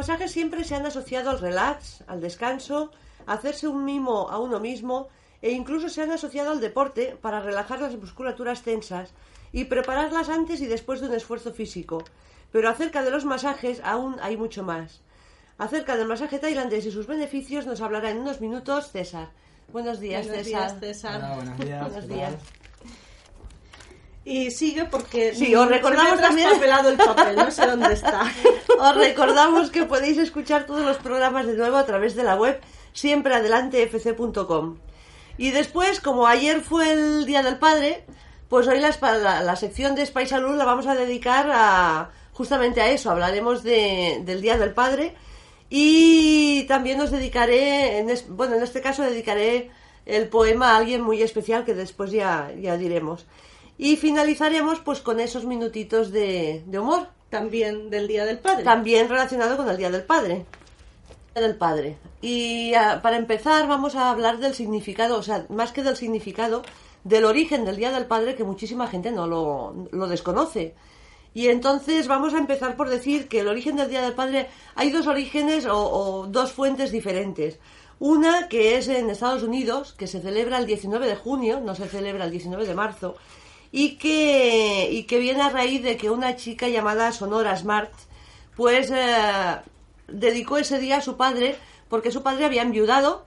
Masajes siempre se han asociado al relax, al descanso, a hacerse un mimo a uno mismo e incluso se han asociado al deporte para relajar las musculaturas tensas y prepararlas antes y después de un esfuerzo físico. Pero acerca de los masajes aún hay mucho más. Acerca del masaje tailandés y sus beneficios nos hablará en unos minutos César. Buenos días, Buenos César. días, César. Hola, buenos días. Buenos ¿qué días. Y sigue porque Sí, os recordamos se me ha también- el papel, no sé dónde está. Os recordamos que podéis escuchar todos los programas de nuevo a través de la web siempreadelantefc.com. Y después, como ayer fue el Día del Padre, pues hoy la, la- la sección de Spy Salud la vamos a dedicar a justamente a eso. Hablaremos de- del Día del Padre y también os dedicaré, en es- bueno, en este caso dedicaré el poema a alguien muy especial que después ya, ya diremos. Y finalizaremos pues con esos minutitos de, de humor También del Día del Padre. también relacionado con el Día del Padre. Del Padre. Y ah, para empezar vamos a hablar del significado, o sea, más que del significado, del origen del Día del Padre que muchísima gente no lo, lo desconoce. Y entonces vamos a empezar por decir que el origen del Día del Padre hay dos orígenes o, o dos fuentes diferentes. Una que es en Estados Unidos, que se celebra el 19 de junio, no se celebra el 19 de marzo, y que, y que viene a raíz de que una chica llamada Sonora Smart pues eh, dedicó ese día a su padre porque su padre había enviudado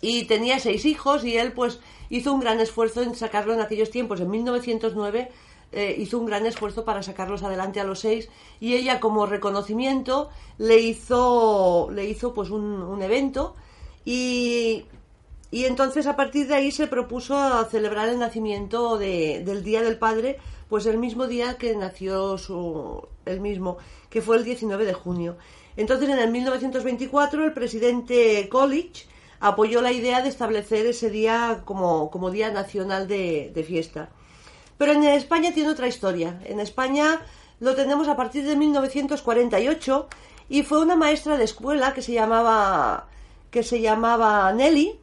y tenía seis hijos y él pues hizo un gran esfuerzo en sacarlo en aquellos tiempos, en 1909 eh, hizo un gran esfuerzo para sacarlos adelante a los seis y ella como reconocimiento le hizo le hizo pues un, un evento y, y entonces a partir de ahí se propuso celebrar el nacimiento de- del Día del Padre, pues el mismo día que nació su, el mismo, que fue el 19 de junio. Entonces en el 1924 el presidente Coolidge apoyó la idea de establecer ese día como, como Día Nacional de, de fiesta. Pero en España tiene otra historia. En España lo tenemos a partir de 1948 y fue una maestra de escuela que se llamaba que se llamaba Nelly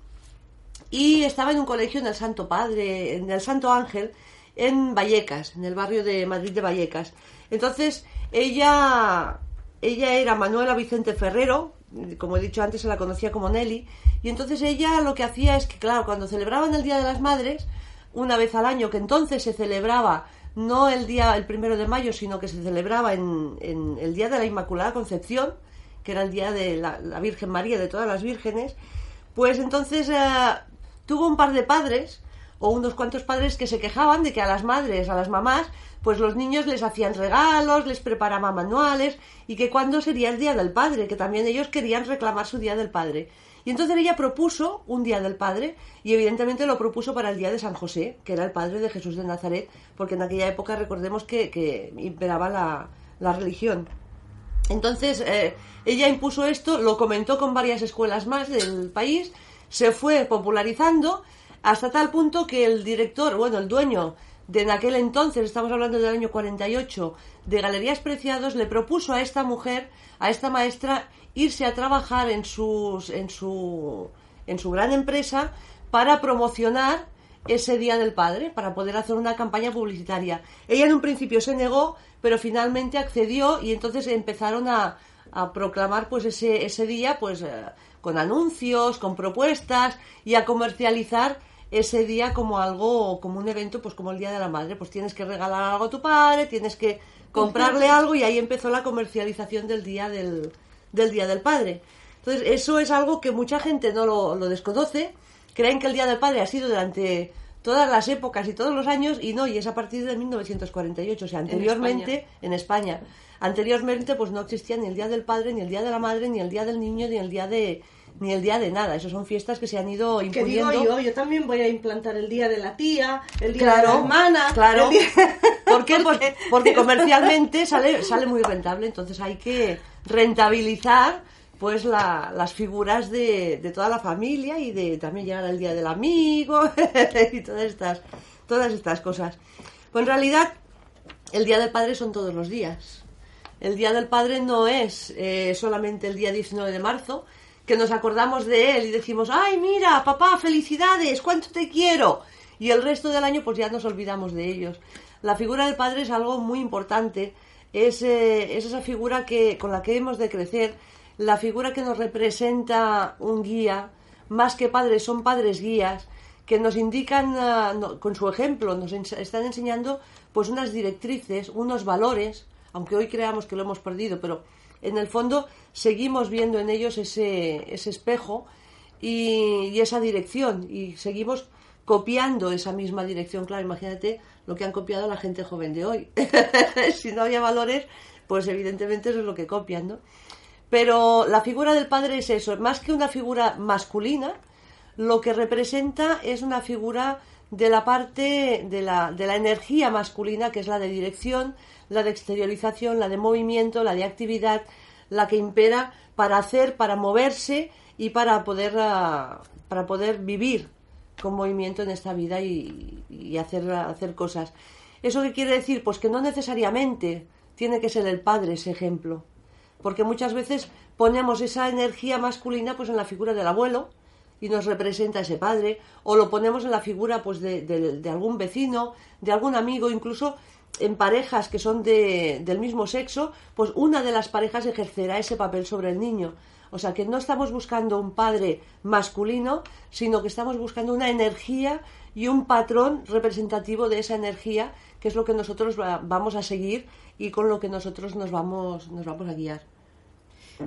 y estaba en un colegio en el Santo Padre, en el Santo Ángel, en Vallecas, en el barrio de Madrid de Vallecas. Entonces, ella, ella era Manuela Vicente Ferrero, como he dicho antes, se la conocía como Nelly, y entonces ella lo que hacía es que, claro, cuando celebraban el Día de las Madres, una vez al año, que entonces se celebraba no el día el primero de mayo, sino que se celebraba en, el Día de la Inmaculada Concepción, que era el día de la, la Virgen María, de todas las vírgenes, pues entonces eh, tuvo un par de padres o unos cuantos padres que se quejaban de que a las madres, a las mamás, pues los niños les hacían regalos, les preparaban manuales y que cuándo sería el Día del Padre, que también ellos querían reclamar su Día del Padre. Y entonces ella propuso un Día del Padre y evidentemente lo propuso para el Día de San José, que era el padre de Jesús de Nazaret, porque en aquella época recordemos que, imperaba la, la religión. Entonces, eh, ella impuso esto, lo comentó con varias escuelas más del país, se fue popularizando hasta tal punto que el director, bueno, el dueño de en aquel entonces, estamos hablando del año 48, de Galerías Preciados, le propuso a esta mujer, a esta maestra, irse a trabajar en, sus, en, su, en su gran empresa para promocionar ese Día del Padre para poder hacer una campaña publicitaria. Ella en un principio se negó, pero finalmente accedió y entonces empezaron a, a proclamar pues ese, ese día pues eh, con anuncios, con propuestas y a comercializar ese día como algo, como un evento, pues como el Día de la Madre. Pues tienes que regalar algo a tu padre, tienes que comprarle algo y ahí empezó la comercialización del Día del, del Día del Padre. Entonces, eso es algo que mucha gente no lo, lo desconoce. Creen que el Día del Padre ha sido durante todas las épocas y todos los años y no, y es a partir de 1948, o sea, anteriormente en España. Anteriormente pues no existía ni el Día del Padre, ni el Día de la Madre, ni el Día del Niño, ni el Día de ni el día de nada, eso son fiestas que se han ido Que imponiendo. digo yo, yo también voy a implantar el día de la tía, el día Claro, de la hermana. claro. día- ¿Por qué? Pues porque comercialmente sale, sale muy rentable, entonces hay que rentabilizar pues la- las figuras de, de toda la familia y de también llegar al día del amigo y todas estas, todas estas cosas. Pues en realidad el día del padre son todos los días. El día del padre no es eh, solamente el día 19 de marzo, que nos acordamos de él y decimos, ay, mira, papá, felicidades, cuánto te quiero. Y el resto del año pues ya nos olvidamos de ellos. La figura del padre es algo muy importante, es, eh, es esa figura que, con la que hemos de crecer, la figura que nos representa un guía, más que padres, son padres guías, que nos indican no- con su ejemplo, nos están enseñando pues unas directrices, unos valores, aunque hoy creamos que lo hemos perdido, pero en el fondo seguimos viendo en ellos ese, ese espejo y, y esa dirección y seguimos copiando esa misma dirección. Claro, imagínate lo que han copiado la gente joven de hoy. si no había valores, pues evidentemente eso es lo que copian, ¿no? Pero la figura del padre es eso, más que una figura masculina, lo que representa es una figura de la parte de la, de la energía masculina, que es la de dirección, la de exteriorización, la de movimiento, la de actividad, la que impera para hacer, para moverse y para poder, ah, para poder vivir con movimiento en esta vida y, hacer, hacer cosas. ¿Eso qué quiere decir? Pues que no necesariamente tiene que ser el padre ese ejemplo porque muchas veces ponemos esa energía masculina pues en la figura del abuelo y nos representa ese padre o lo ponemos en la figura pues de, de- algún vecino de algún amigo incluso en parejas que son de- del mismo sexo pues una de las parejas ejercerá ese papel sobre el niño. O sea que no estamos buscando un padre masculino sino que estamos buscando una energía y un patrón representativo de esa energía que es lo que nosotros va- vamos a seguir y con lo que nosotros nos vamos nos vamos a guiar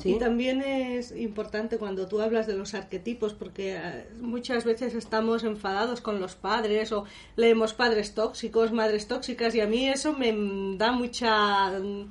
Y también es importante cuando tú hablas de los arquetipos, porque eh, muchas veces estamos enfadados con los padres o leemos padres tóxicos, madres tóxicas, y a mí eso me da mucha... mm,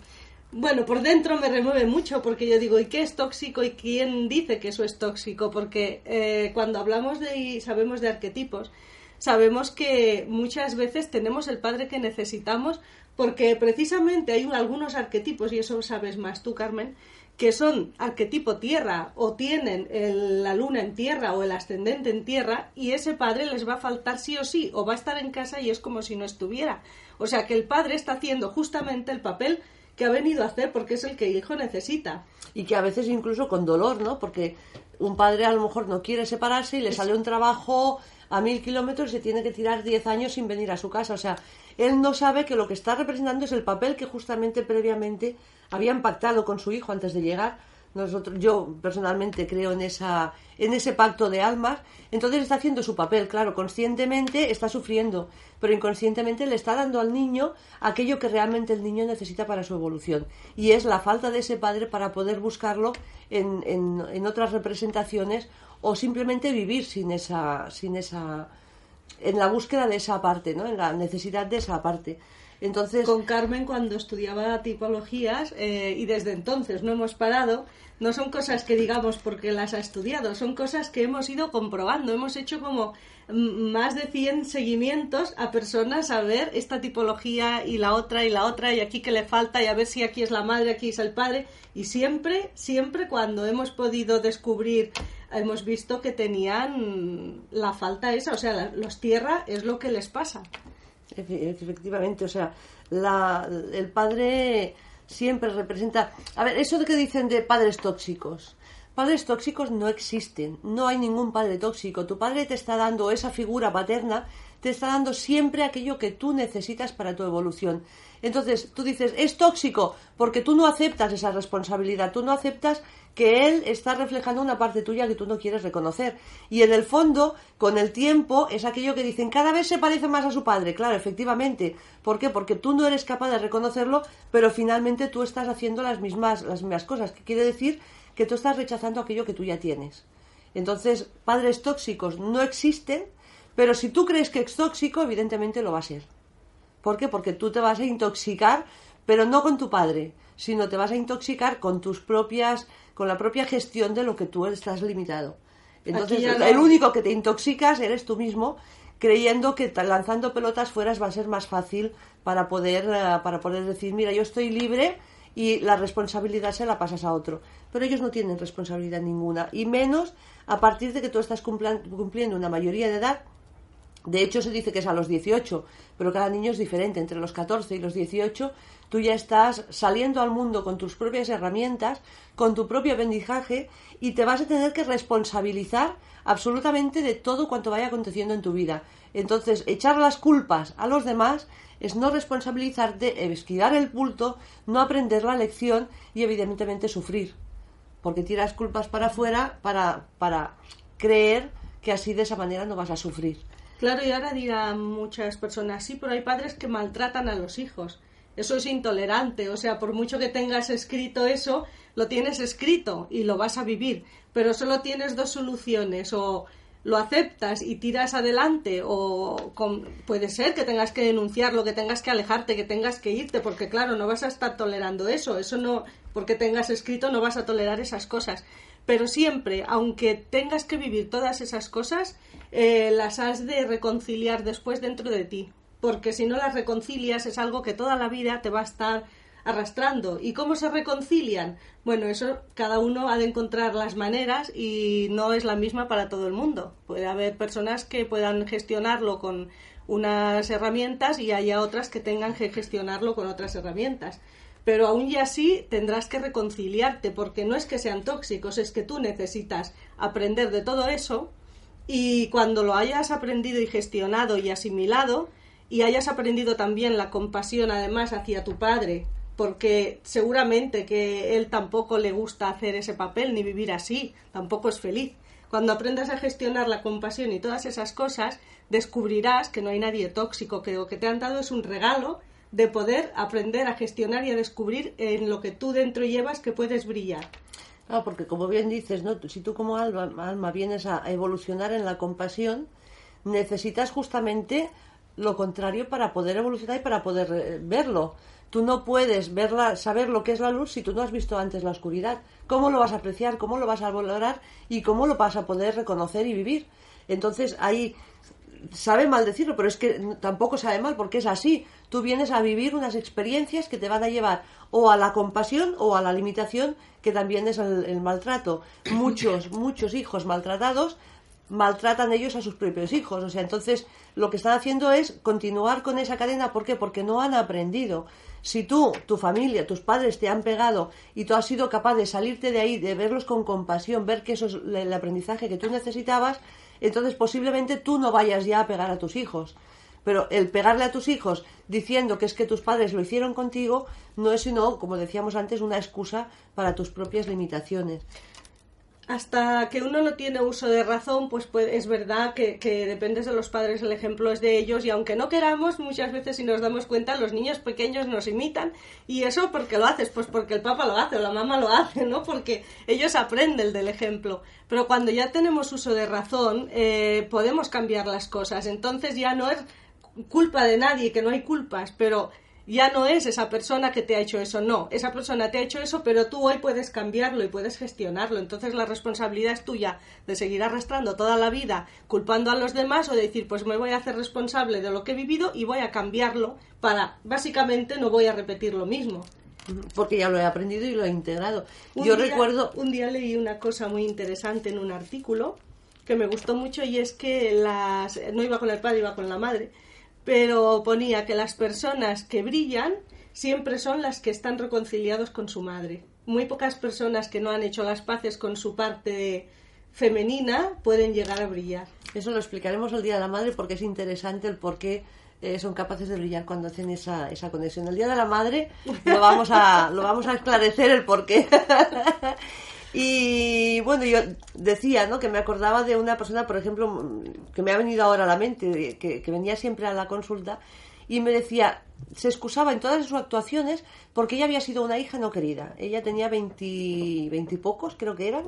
Bueno, por dentro me remueve mucho porque yo digo, ¿y qué es tóxico y quién dice que eso es tóxico? Porque eh, cuando hablamos de y sabemos de arquetipos, sabemos que muchas veces tenemos el padre que necesitamos porque precisamente hay un- algunos arquetipos, y eso sabes más tú, Carmen, que son arquetipo tierra o tienen el- la luna en tierra o el ascendente en tierra y ese padre les va a faltar sí o sí o va a estar en casa y es como si no estuviera. O sea que el padre está haciendo justamente el papel que ha venido a hacer porque es el que el hijo necesita. y que a veces incluso con dolor, ¿no? Porque un padre a lo mejor no quiere separarse y le sale un trabajo a mil kilómetros se tiene que tirar diez años sin venir a su casa. O sea, él no sabe que lo que está representando es el papel que justamente previamente habían pactado con su hijo antes de llegar. Nosotros, yo personalmente creo en esa, en ese pacto de almas. Entonces está haciendo su papel, claro, conscientemente está sufriendo, pero inconscientemente le está dando al niño aquello que realmente el niño necesita para su evolución. Y es la falta de ese padre para poder buscarlo en, en, en otras representaciones o simplemente vivir sin esa, sin esa, en la búsqueda de esa parte, ¿no? En la necesidad de esa parte. Entonces, Con Carmen cuando estudiaba tipologías eh, y desde entonces no hemos parado, no son cosas que digamos porque las ha estudiado, son cosas que hemos ido comprobando, hemos hecho como mm, más de 100 seguimientos a personas a ver esta tipología y la otra y la otra y aquí que le falta y a ver si aquí es la madre, aquí es el padre y siempre, siempre cuando hemos podido descubrir hemos visto que tenían la falta esa, o sea, los tierra es lo que les pasa. Efe- Efectivamente, o sea, la- el padre siempre representa... A ver, eso de que dicen de padres tóxicos. Padres tóxicos no existen, no hay ningún padre tóxico. Tu padre te está dando esa figura paterna, te está dando siempre aquello que tú necesitas para tu evolución. Entonces, tú dices, es tóxico porque tú no aceptas esa responsabilidad, tú no aceptas que él está reflejando una parte tuya que tú no quieres reconocer. Y en el fondo, con el tiempo, es aquello que dicen, cada vez se parece más a su padre. Claro, efectivamente. ¿Por qué? Porque tú no eres capaz de reconocerlo, pero finalmente tú estás haciendo las mismas, las mismas cosas. Que quiere decir que tú estás rechazando aquello que tú ya tienes. Entonces, padres tóxicos no existen, pero si tú crees que es tóxico, evidentemente lo va a ser. ¿Por qué? Porque tú te vas a intoxicar, pero no con tu padre, sino te vas a intoxicar con tus propias con la propia gestión de lo que tú estás limitado. Entonces, el único que te intoxicas eres tú mismo, creyendo que lanzando pelotas fuera va a ser más fácil para poder, eh, para poder decir, mira, yo estoy libre y la responsabilidad se la pasas a otro. Pero ellos no tienen responsabilidad ninguna, y menos a partir de que tú estás cumpliendo una mayoría de edad. De hecho, se dice que es a los 18, pero cada niño es diferente. Entre los 14 y los 18 Tú ya estás saliendo al mundo con tus propias herramientas, con tu propio aprendizaje y te vas a tener que responsabilizar absolutamente de todo cuanto vaya aconteciendo en tu vida. Entonces, echar las culpas a los demás es no responsabilizarte, esquivar el pulto, no aprender la lección y evidentemente sufrir. Porque tiras culpas para afuera para, para creer que así de esa manera no vas a sufrir. Claro, y ahora dirán muchas personas, sí, pero hay padres que maltratan a los hijos eso es intolerante. O sea, por mucho que tengas escrito eso, lo tienes escrito y lo vas a vivir. Pero solo tienes dos soluciones. O lo aceptas y tiras adelante o puede ser que tengas que denunciarlo, que tengas que alejarte, que tengas que irte, porque claro, no vas a estar tolerando eso, eso no, porque tengas escrito no vas a tolerar esas cosas. Pero siempre, aunque tengas que vivir todas esas cosas, eh, las has de reconciliar después dentro de ti porque si no las reconcilias es algo que toda la vida te va a estar arrastrando. ¿Y cómo se reconcilian? Bueno, eso cada uno ha de encontrar las maneras y no es la misma para todo el mundo. Puede haber personas que puedan gestionarlo con unas herramientas y haya otras que tengan que gestionarlo con otras herramientas. Pero aún y así tendrás que reconciliarte porque no es que sean tóxicos, es que tú necesitas aprender de todo eso y cuando lo hayas aprendido y gestionado y asimilado, y hayas aprendido también la compasión además hacia tu padre, porque seguramente que él tampoco le gusta hacer ese papel ni vivir así, tampoco es feliz. Cuando aprendas a gestionar la compasión y todas esas cosas, descubrirás que no hay nadie tóxico, que lo que te han dado es un regalo de poder aprender a gestionar y a descubrir en lo que tú dentro llevas que puedes brillar. Ah, porque como bien dices, ¿no? si tú como alma, alma vienes a evolucionar en la compasión, necesitas justamente lo contrario para poder evolucionar y para poder eh, verlo. Tú no puedes verla, saber lo que es la luz si tú no has visto antes la oscuridad. ¿Cómo lo vas a apreciar? ¿Cómo lo vas a valorar? ¿Y cómo lo vas a poder reconocer y vivir? Entonces ahí sabe mal decirlo, pero es que tampoco sabe mal porque es así. Tú vienes a vivir unas experiencias que te van a llevar o a la compasión o a la limitación, que también es el maltrato. Muchos, muchos hijos maltratados maltratan ellos a sus propios hijos. O sea, entonces lo que están haciendo es continuar con esa cadena. ¿Por qué? Porque no han aprendido. Si tú, tu familia, tus padres te han pegado y tú has sido capaz de salirte de ahí, de verlos con compasión, ver que eso es el aprendizaje que tú necesitabas, entonces posiblemente tú no vayas ya a pegar a tus hijos. Pero el pegarle a tus hijos diciendo que es que tus padres lo hicieron contigo no es sino, como decíamos antes, una excusa para tus propias limitaciones hasta que uno no tiene uso de razón, pues, pues es verdad que, que dependes de los padres, el ejemplo es de ellos y aunque no queramos, muchas veces si nos damos cuenta, los niños pequeños nos imitan y eso porque lo haces, pues porque el papá lo hace o la mamá lo hace, ¿no? Porque ellos aprenden del ejemplo. Pero cuando ya tenemos uso de razón, eh, podemos cambiar las cosas. Entonces ya no es culpa de nadie, que no hay culpas, pero ya no es esa persona que te ha hecho eso, no, esa persona te ha hecho eso, pero tú hoy puedes cambiarlo y puedes gestionarlo. Entonces la responsabilidad es tuya de seguir arrastrando toda la vida culpando a los demás o de decir, pues me voy a hacer responsable de lo que he vivido y voy a cambiarlo para, básicamente, no voy a repetir lo mismo. Porque ya lo he aprendido y lo he integrado. Yo recuerdo... Un día leí una cosa muy interesante en un artículo que me gustó mucho y es que las... no iba con el padre, iba con la madre pero ponía que las personas que brillan siempre son las que están reconciliados con su madre. Muy pocas personas que no han hecho las paces con su parte femenina pueden llegar a brillar. Eso lo explicaremos el Día de la Madre porque es interesante el por qué eh, son capaces de brillar cuando hacen esa, esa conexión. El Día de la Madre lo vamos a, lo vamos a esclarecer el por qué. y bueno, yo decía ¿no? que me acordaba de una persona, por ejemplo, que me ha venido ahora a la mente, que, venía siempre a la consulta y me decía, se excusaba en todas sus actuaciones porque ella había sido una hija no querida. Ella tenía veintipocos, creo que eran,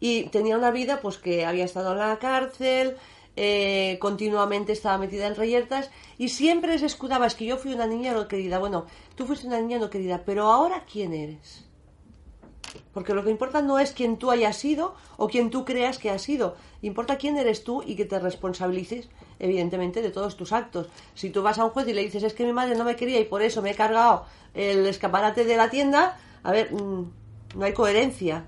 y tenía una vida pues que había estado en la cárcel, eh, continuamente estaba metida en reyertas y siempre se escudaba, es que yo fui una niña no querida. Bueno, tú fuiste una niña no querida, pero ahora ¿quién eres? Porque lo que importa no es quién tú hayas sido o quién tú creas que has sido. Importa quién eres tú y que te responsabilices, evidentemente, de todos tus actos. Si tú vas a un juez y le dices, es que mi madre no me quería y por eso me he cargado el escaparate de la tienda, a ver, mm, no hay coherencia.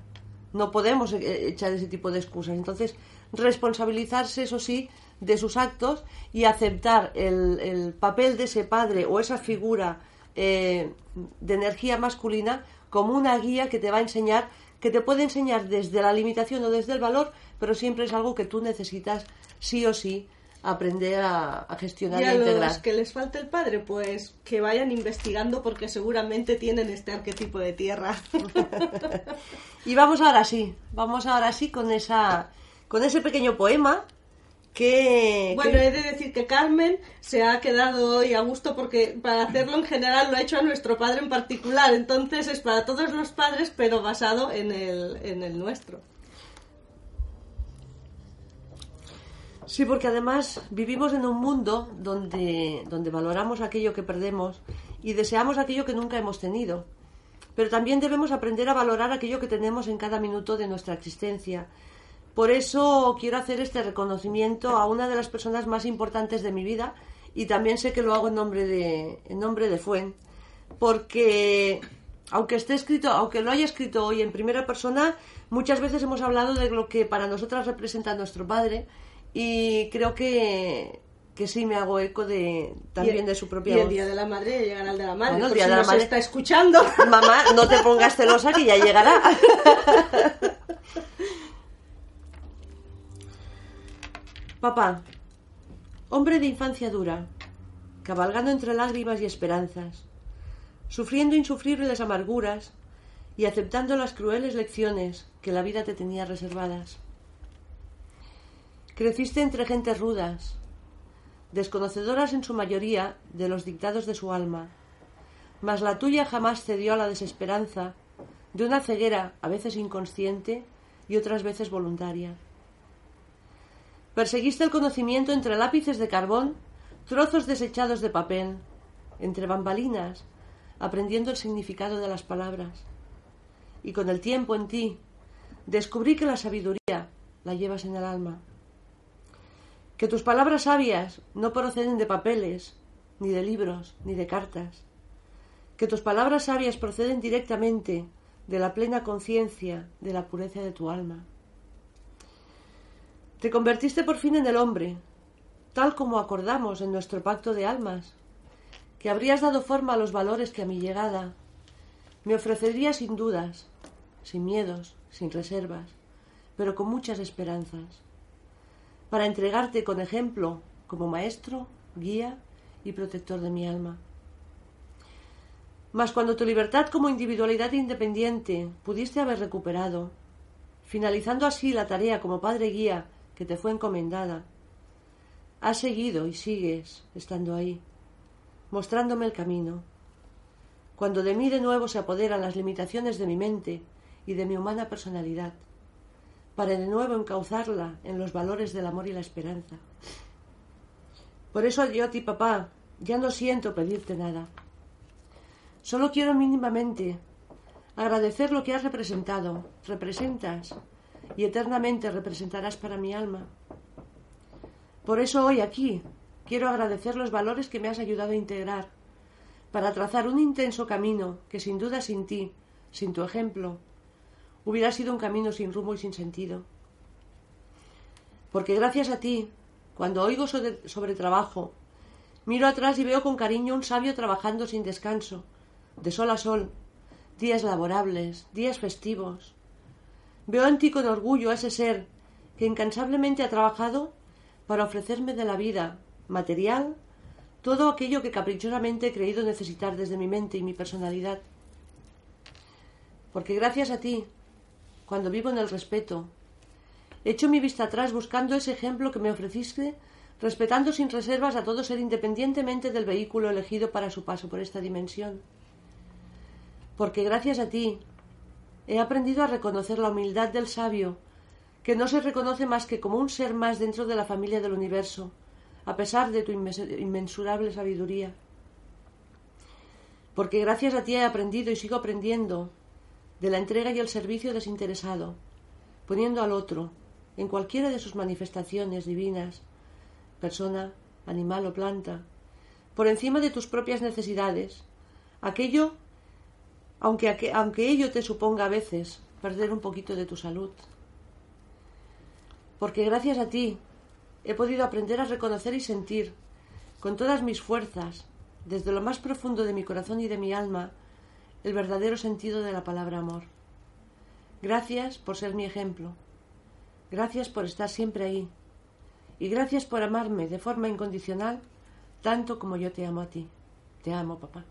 No podemos eh, echar ese tipo de excusas. Entonces, responsabilizarse, eso sí, de sus actos y aceptar el, papel de ese padre o esa figura eh, de energía masculina como una guía que te va a enseñar, que te puede enseñar desde la limitación o desde el valor, pero siempre es algo que tú necesitas sí o sí aprender a, gestionar y a integrar. los que les falta el padre, pues que vayan investigando porque seguramente tienen este arquetipo de tierra. y vamos ahora sí, vamos ahora sí con esa con ese pequeño poema que... Bueno, he de decir que Carmen se ha quedado hoy a gusto porque para hacerlo en general lo ha hecho a nuestro padre en particular, entonces es para todos los padres pero basado en el, en el nuestro. Sí, porque además vivimos en un mundo donde, donde valoramos aquello que perdemos y deseamos aquello que nunca hemos tenido. Pero también debemos aprender a valorar aquello que tenemos en cada minuto de nuestra existencia por eso quiero hacer este reconocimiento a una de las personas más importantes de mi vida y también sé que lo hago en nombre de, en nombre de Fuen, porque aunque esté escrito, aunque lo haya escrito hoy en primera persona, muchas veces hemos hablado de lo que para nosotras representa nuestro padre y creo que, que sí me hago eco de también de su propia y el día de la madre llegará el de la madre el día de la madre está escuchando. Mamá no te pongas celosa que ya llegará Papá, hombre de infancia dura, cabalgando entre lágrimas y esperanzas, sufriendo insufribles amarguras y aceptando las crueles lecciones que la vida te tenía reservadas. Creciste entre gentes rudas, desconocedoras en su mayoría de los dictados de su alma, mas la tuya jamás cedió a la desesperanza de una ceguera a veces inconsciente y otras veces voluntaria. Perseguiste el conocimiento entre lápices de carbón, trozos desechados de papel, entre bambalinas, aprendiendo el significado de las palabras. Y con el tiempo en ti, descubrí que la sabiduría la llevas en el alma. Que tus palabras sabias no proceden de papeles, ni de libros, ni de cartas. Que tus palabras sabias proceden directamente de la plena conciencia de la pureza de tu alma. Te convertiste por fin en el hombre, tal como acordamos en nuestro pacto de almas, que habrías dado forma a los valores que a mi llegada me ofrecería sin dudas, sin miedos, sin reservas, pero con muchas esperanzas, para entregarte con ejemplo como maestro, guía y protector de mi alma. Mas cuando tu libertad como individualidad independiente pudiste haber recuperado, finalizando así la tarea como padre guía que te fue encomendada. Has seguido y sigues estando ahí, mostrándome el camino. Cuando de mí de nuevo se apoderan las limitaciones de mi mente y de mi humana personalidad, para de nuevo encauzarla en los valores del amor y la esperanza. Por eso yo a ti, papá, ya no siento pedirte nada. Solo quiero mínimamente agradecer lo que has representado, representas y eternamente representarás para mi alma. Por eso hoy aquí quiero agradecer los valores que me has ayudado a integrar, para trazar un intenso camino que sin duda sin ti, sin tu ejemplo, hubiera sido un camino sin rumbo y sin sentido. Porque gracias a ti, cuando oigo sobre, sobre trabajo, miro atrás y veo con cariño un sabio trabajando sin descanso, de sol a sol, días laborables, días festivos, Veo en ti con orgullo a ese ser que incansablemente ha trabajado para ofrecerme de la vida material todo aquello que caprichosamente he creído necesitar desde mi mente y mi personalidad. Porque gracias a ti, cuando vivo en el respeto, echo mi vista atrás buscando ese ejemplo que me ofreciste, respetando sin reservas a todo ser independientemente del vehículo elegido para su paso por esta dimensión. Porque gracias a ti he aprendido a reconocer la humildad del sabio, que no se reconoce más que como un ser más dentro de la familia del universo, a pesar de tu inmensurable sabiduría. Porque gracias a ti he aprendido y sigo aprendiendo de la entrega y el servicio desinteresado, poniendo al otro, en cualquiera de sus manifestaciones divinas, persona, animal o planta, por encima de tus propias necesidades, aquello, aunque, aunque ello te suponga a veces perder un poquito de tu salud. Porque gracias a ti he podido aprender a reconocer y sentir, con todas mis fuerzas, desde lo más profundo de mi corazón y de mi alma, el verdadero sentido de la palabra amor. Gracias por ser mi ejemplo. Gracias por estar siempre ahí. Y gracias por amarme de forma incondicional, tanto como yo te amo a ti. Te amo, papá.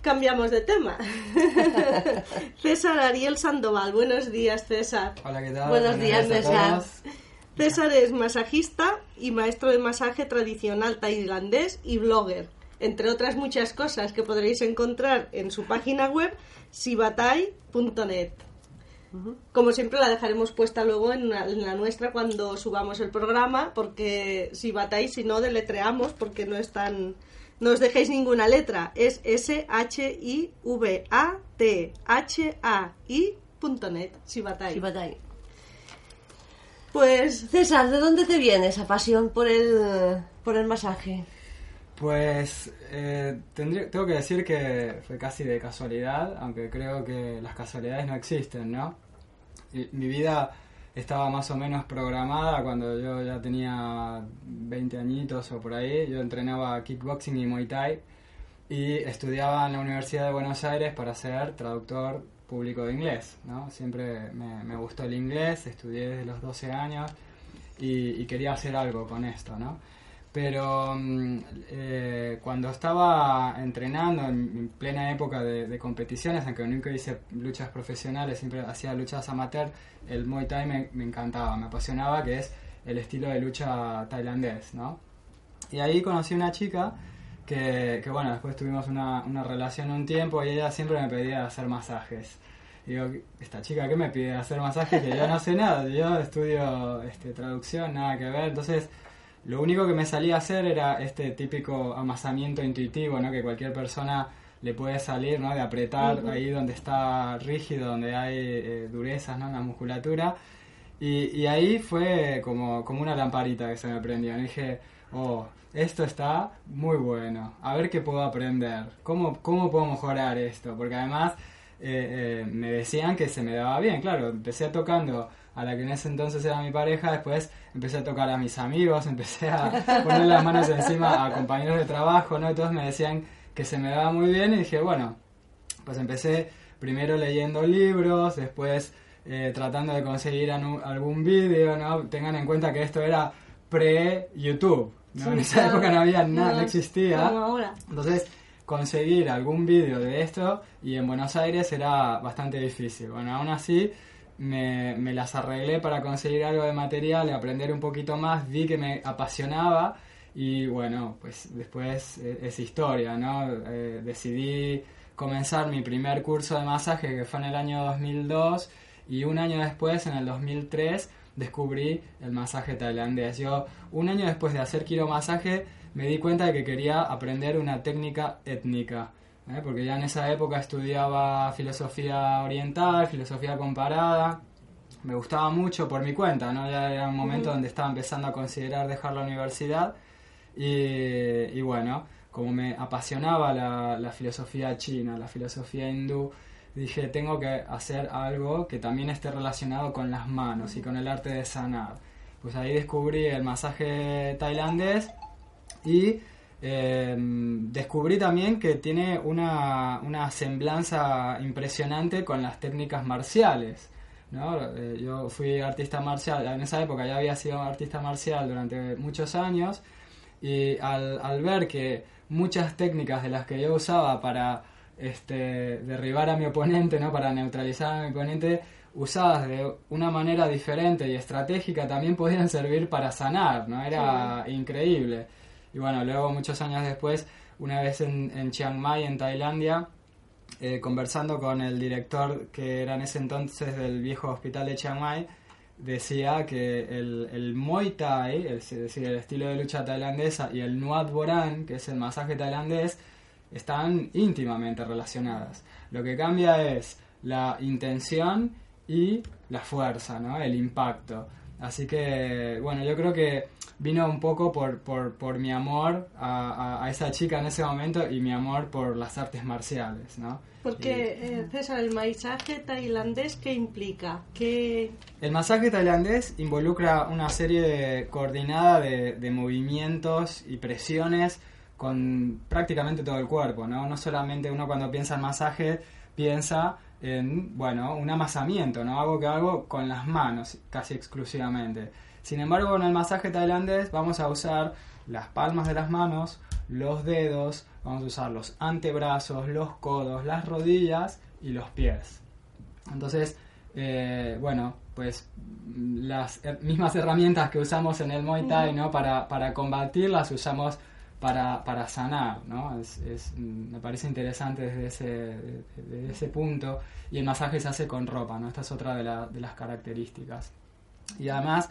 Cambiamos de tema. César Ariel Sandoval. Buenos días, César. Hola, ¿qué tal? Buenos días, César. César es masajista y maestro de masaje tradicional tailandés y blogger, entre otras muchas cosas que podréis encontrar en su página web sibatai.net. Como siempre la dejaremos puesta luego en la, nuestra cuando subamos el programa, porque Sibatai si no deletreamos porque no es tan... No os dejéis ninguna letra, es S-H-I-V-A-T-H-A-I.net, Sibatai. Sibatai. Pues César, ¿de dónde te viene esa pasión por el, por el masaje? Pues eh, tengo que decir que fue casi de casualidad, aunque creo que las casualidades no existen, ¿no? mi vida estaba más o menos programada cuando yo ya tenía 20 añitos o por ahí. Yo entrenaba kickboxing y muay thai y estudiaba en la Universidad de Buenos Aires para ser traductor público de inglés, ¿no? Siempre me, gustó el inglés, estudié desde los 12 años y, quería hacer algo con esto, ¿no? Pero mm, eh, cuando estaba entrenando en, plena época de, competiciones, aunque nunca hice luchas profesionales, siempre hacía luchas amateur, el Muay Thai me, me, encantaba, me apasionaba, que es el estilo de lucha tailandés, ¿no? Y ahí conocí una chica que, bueno, después tuvimos una, una, relación un tiempo y ella siempre me pedía hacer masajes. digo, esta chica que me pide hacer masajes que yo no sé nada, yo estudio este, traducción, nada que ver, entonces lo único que me salía a hacer era este típico amasamiento intuitivo, ¿no? Que cualquier persona le puede salir, ¿no? De apretar ahí donde está rígido, donde hay eh, durezas, ¿no? En la musculatura. Y, y, ahí fue como, como una lamparita que se me prendió. Y dije, oh, esto está muy bueno, a ver qué puedo aprender, cómo, cómo puedo mejorar esto, porque además eh, eh, me decían que se me daba bien, claro, empecé tocando a la que en ese entonces era mi pareja, después empecé a tocar a mis amigos, empecé a poner las manos encima a compañeros de trabajo, ¿no? Y todos me decían que se me daba muy bien y dije, bueno, pues empecé primero leyendo libros, después eh, tratando de conseguir algún vídeo, ¿no? Tengan en cuenta que esto era pre-YouTube, en esa época no había nada, no, existía. Entonces, conseguir algún vídeo de esto y en Buenos Aires era bastante difícil. Bueno, aún así me, las arreglé para conseguir algo de material y aprender un poquito más. Vi que me apasionaba y bueno, pues después es, historia, ¿no? Eh, decidí comenzar mi primer curso de masaje que fue en el año 2002 y un año después, en el 2003, descubrí el masaje tailandés. Yo, un año después de hacer quiromasaje, me di cuenta de que quería aprender una técnica étnica. ¿Eh? Porque ya en esa época estudiaba filosofía oriental, filosofía comparada. Me gustaba mucho por mi cuenta, ¿no? Ya era un momento donde estaba empezando a considerar dejar la universidad. Y, bueno, como me apasionaba la, la filosofía china, la filosofía hindú, dije, tengo que hacer algo que también esté relacionado con las manos y con el arte de sanar. Pues ahí descubrí el masaje tailandés y eh, descubrí también que tiene una, una, semblanza impresionante con las técnicas marciales. ¿no? Eh, yo fui artista marcial, en esa época ya había sido artista marcial durante muchos años y al, al ver que muchas técnicas de las que yo usaba para este, derribar a mi oponente, ¿no? para neutralizar a mi oponente, usadas de una manera diferente y estratégica también podían servir para sanar, ¿no? Era increíble. Y bueno, luego muchos años después, una vez en, Chiang Mai, en Tailandia, eh, conversando con el director que era en ese entonces del viejo hospital de Chiang Mai, decía que el, el Muay Thai, es decir, el estilo de lucha tailandesa, y el Nuat Boran, que es el masaje tailandés, están íntimamente relacionadas. Lo que cambia es la intención y la fuerza, ¿no? El impacto. Así que, bueno, yo creo que vino un poco por, por, por mi amor a, a, esa chica en ese momento y mi amor por las artes marciales, ¿no? Porque, eh, César, el masaje tailandés, ¿qué implica? ¿Qué... El masaje tailandés involucra una serie coordinada de, de movimientos y presiones con prácticamente todo el cuerpo, ¿no? No solamente uno cuando piensa en masaje piensa en, bueno, un amasamiento, ¿no? Algo que hago con las manos casi exclusivamente. Sin embargo, en el masaje tailandés vamos a usar las palmas de las manos, los dedos, vamos a usar los antebrazos, los codos, las rodillas y los pies. Entonces, eh, bueno, pues las mismas herramientas que usamos en el Muay Thai, ¿no? Para, para combatirlas usamos para, para sanar, ¿no? Es, es, me parece interesante desde ese, ese punto. Y el masaje se hace con ropa, ¿no? Esta es otra de, de las características. Y además,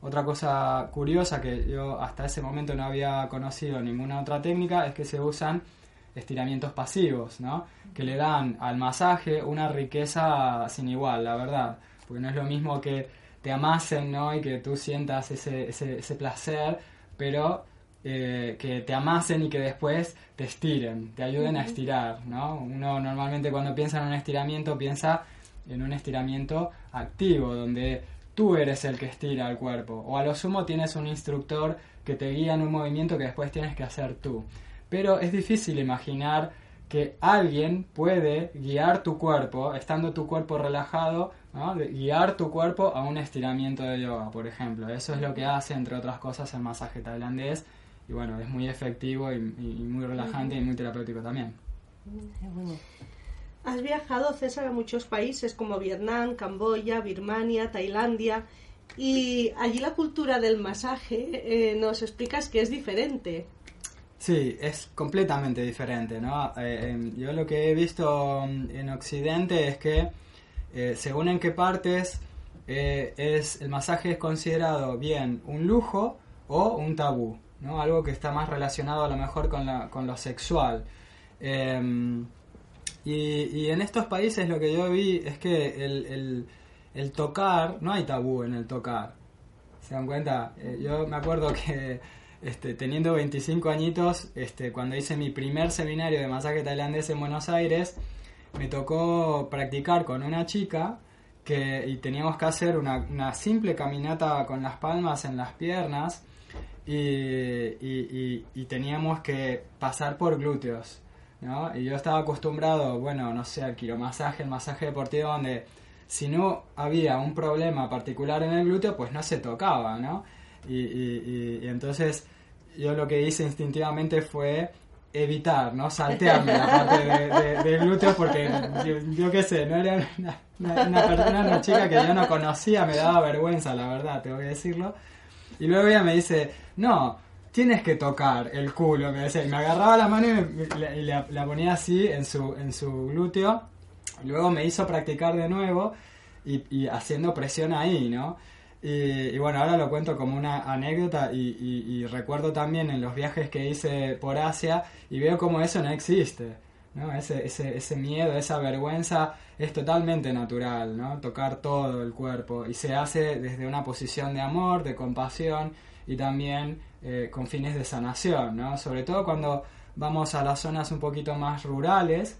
otra cosa curiosa que yo hasta ese momento no había conocido ninguna otra técnica es que se usan estiramientos pasivos, ¿no? Que le dan al masaje una riqueza sin igual, la verdad. Porque no es lo mismo que te amasen, ¿no? Y que tú sientas ese, ese placer, pero eh, que te amasen y que después te estiren, te ayuden a estirar, ¿no? Uno normalmente cuando piensa en un estiramiento piensa en un estiramiento activo, donde tú eres el que estira el cuerpo, o a lo sumo tienes un instructor que te guía en un movimiento que después tienes que hacer tú. Pero es difícil imaginar que alguien puede guiar tu cuerpo, estando tu cuerpo relajado, ¿no? guiar tu cuerpo a un estiramiento de yoga, por ejemplo. Eso es lo que hace, entre otras cosas, el masaje tailandés y bueno, es muy efectivo y, muy relajante y muy terapéutico también. Has viajado, César, a muchos países como Vietnam, Camboya, Birmania, Tailandia y allí la cultura del masaje eh, nos explicas que es diferente. Sí, es completamente diferente, ¿no? Eh, em, yo lo que he visto en Occidente es que eh, según en qué partes es el masaje es considerado bien un lujo o un tabú. ¿No? Algo que está más relacionado a lo mejor con, la, con lo sexual. Em, y, en estos países lo que yo vi es que el, el, tocar, no hay tabú en el tocar. ¿Se dan cuenta? Eh, yo me acuerdo que este, teniendo 25 añitos, este, cuando hice mi primer seminario de masaje tailandés en Buenos Aires, me tocó practicar con una chica que, y teníamos que hacer una, una simple caminata con las palmas en las piernas y, y, teníamos que pasar por glúteos, ¿no? Y yo estaba acostumbrado, bueno, no sé, al quiromasaje, el masaje deportivo, donde si no había un problema particular en el glúteo, pues no se tocaba, ¿no? Y, y entonces yo lo que hice instintivamente fue evitar, ¿no? Saltearme la parte de, de, glúteo porque yo, qué sé, no era una, una, persona, una chica que yo no conocía, me daba vergüenza, la verdad, tengo que decirlo. Y luego ella me dice, no, tienes que tocar el culo, me decía. Y me agarraba la mano y, la, ponía así en su, en su glúteo. Y luego me hizo practicar de nuevo y, haciendo presión ahí, ¿no? Y, bueno, ahora lo cuento como una anécdota y, recuerdo también en los viajes que hice por Asia y veo como eso no existe. ¿no? Ese, ese, ese miedo, esa vergüenza es totalmente natural, ¿no? Tocar todo el cuerpo y se hace desde una posición de amor, de compasión y también eh, con fines de sanación, ¿no? Sobre todo cuando vamos a las zonas un poquito más rurales,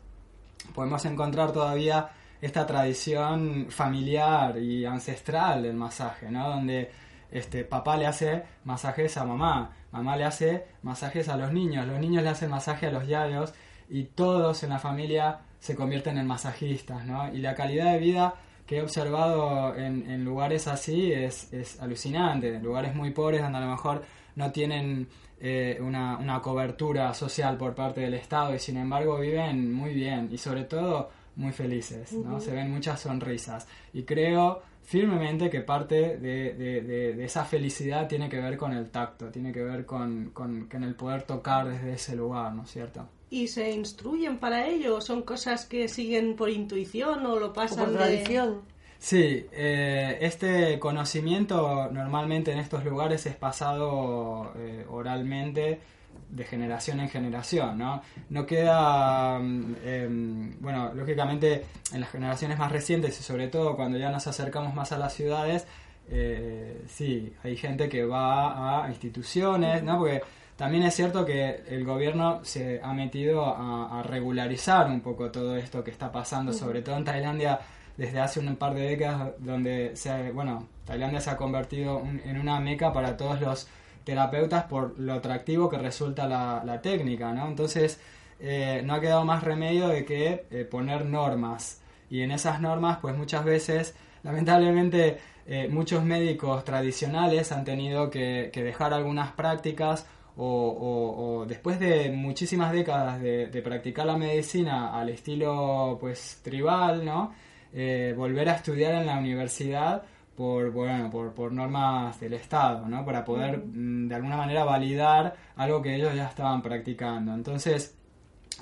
podemos encontrar todavía esta tradición familiar y ancestral del masaje, ¿no? Donde este, papá le hace masajes a mamá, mamá le hace masajes a los niños, los niños le hacen masaje a los labios y todos en la familia se convierten en masajistas, ¿no? Y la calidad de vida que he observado en, lugares así es, es, alucinante, lugares muy pobres donde a lo mejor no tienen eh, una, una, cobertura social por parte del Estado y sin embargo viven muy bien y sobre todo muy felices, ¿no? Se ven muchas sonrisas y creo firmemente que parte de, de, esa felicidad tiene que ver con el tacto, tiene que ver con, con, con el poder tocar desde ese lugar, ¿no es cierto? Y se instruyen para ello? ¿Son cosas que siguen por intuición o lo pasan por tradición? Sí, eh, este conocimiento normalmente en estos lugares es pasado eh, oralmente de generación en generación, ¿no? No queda, em, bueno, lógicamente en las generaciones más recientes y sobre todo cuando ya nos acercamos más a las ciudades, eh, sí, hay gente que va a instituciones, ¿no? Porque también es cierto que el gobierno se ha metido a, regularizar un poco todo esto que está pasando, sobre todo en Tailandia desde hace un par de décadas, donde se, bueno, Tailandia se ha convertido en una meca para todos los terapeutas por lo atractivo que resulta la, técnica, ¿no? Entonces, eh, no ha quedado más remedio de que eh, poner normas. Y en esas normas, pues muchas veces, lamentablemente, eh, muchos médicos tradicionales han tenido que, que dejar algunas prácticas o, después de muchísimas décadas de, practicar la medicina al estilo pues tribal, ¿no? Eh, volver a estudiar en la universidad por bueno por, por normas del Estado, ¿no? Para poder mm, de alguna manera validar algo que ellos ya estaban practicando. Entonces,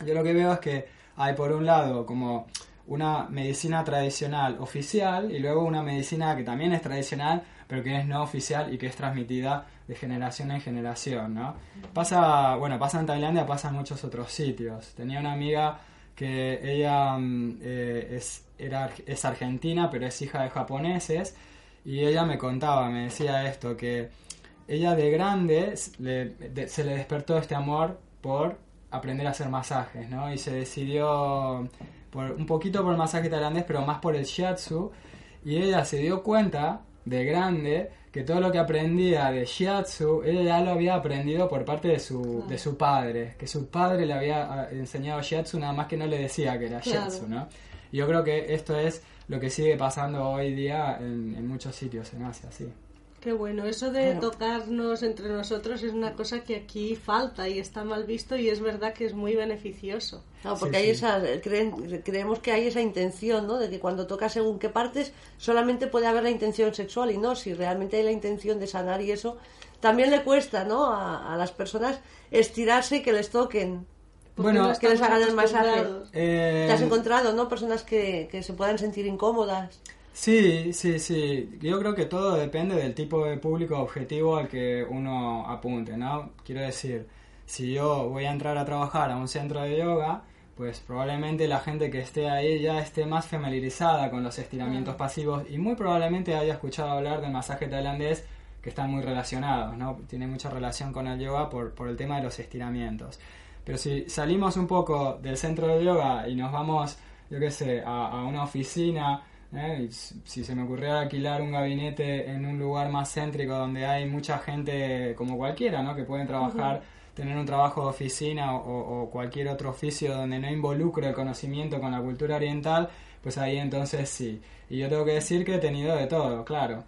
yo lo que veo es que hay por un lado como una medicina tradicional oficial y luego una medicina que también es tradicional pero que es no oficial y que es transmitida de generación en generación, ¿no? Pasa, bueno, pasa en Tailandia, pasa en muchos otros sitios. Tenía una amiga que ella mm, eh, es, era, es argentina, pero es hija de japoneses, y ella me contaba, me decía esto, que ella de grande se le despertó este amor por aprender a hacer masajes, ¿no? Y se decidió por, un poquito por el masaje tailandés, pero más por el shiatsu, y ella se dio cuenta de grande que todo lo que aprendía de shiatsu, ella ya lo había aprendido por parte de su, de su padre, que su padre le había ah, enseñado shiatsu, nada más que no le decía que era shiatsu, ¿no? Yo creo que esto es lo que sigue pasando hoy día en, en muchos sitios en Asia, sí. Qué bueno, eso de tocarnos entre nosotros es una cosa que aquí falta y está mal visto y es verdad que es muy beneficioso. No, porque hay esa, creemos que hay esa intención, ¿no? De que cuando tocas según qué partes solamente puede haber la intención sexual y no, si realmente hay la intención de sanar y eso, también le cuesta, ¿no? A, las personas estirarse y que les toquen. Bueno, que les hagan el masaje. Eh, Te has encontrado, ¿no? Personas que, que se puedan sentir incómodas. Sí, sí, sí. Yo creo que todo depende del tipo de público objetivo al que uno apunte, ¿no? Quiero decir, si yo voy a entrar a trabajar a un centro de yoga, pues probablemente la gente que esté ahí ya esté más familiarizada con los estiramientos pasivos y muy probablemente haya escuchado hablar del masaje tailandés que están muy relacionados, ¿no? Tiene mucha relación con el yoga por, por el tema de los estiramientos. Pero si salimos un poco del centro de yoga y nos vamos, yo qué sé, a, a una oficina ¿eh? si se me ocurriera alquilar un gabinete en un lugar más céntrico donde hay mucha gente como cualquiera, ¿no? Que pueden trabajar, tener un trabajo de oficina o, cualquier otro oficio donde no involucre el conocimiento con la cultura oriental, pues ahí entonces sí. Y yo tengo que decir que he tenido de todo, claro.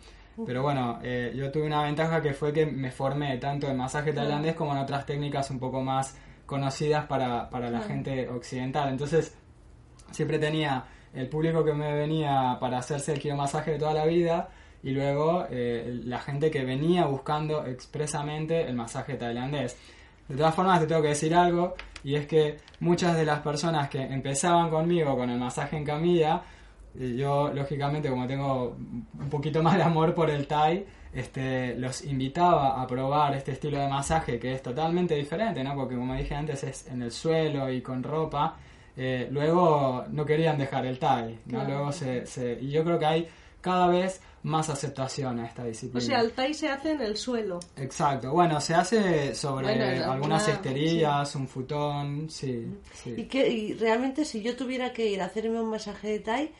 Pero bueno, eh, yo tuve una ventaja que fue que me formé tanto en masaje tailandés como en otras técnicas un poco más conocidas para, para la gente occidental. Entonces, siempre tenía el público que me venía para hacerse el masaje de toda la vida y luego eh, la gente que venía buscando expresamente el masaje tailandés. De todas formas, te tengo que decir algo, y es que muchas de las personas que empezaban conmigo con el masaje en camilla, yo lógicamente como tengo un poquito más de amor por el Thai, este, los invitaba a probar este estilo de masaje que es totalmente diferente, ¿no? Porque como dije antes es en el suelo y con ropa, eh, luego no querían dejar el Thai, ¿no? Luego se, y yo creo que hay cada vez más aceptación a esta disciplina. O sea, el Thai se hace en el suelo. Exacto, bueno, se hace sobre algunas esterillas, un futón, sí. ¿Y, que, y realmente si yo tuviera que ir a hacerme un masaje de Thai,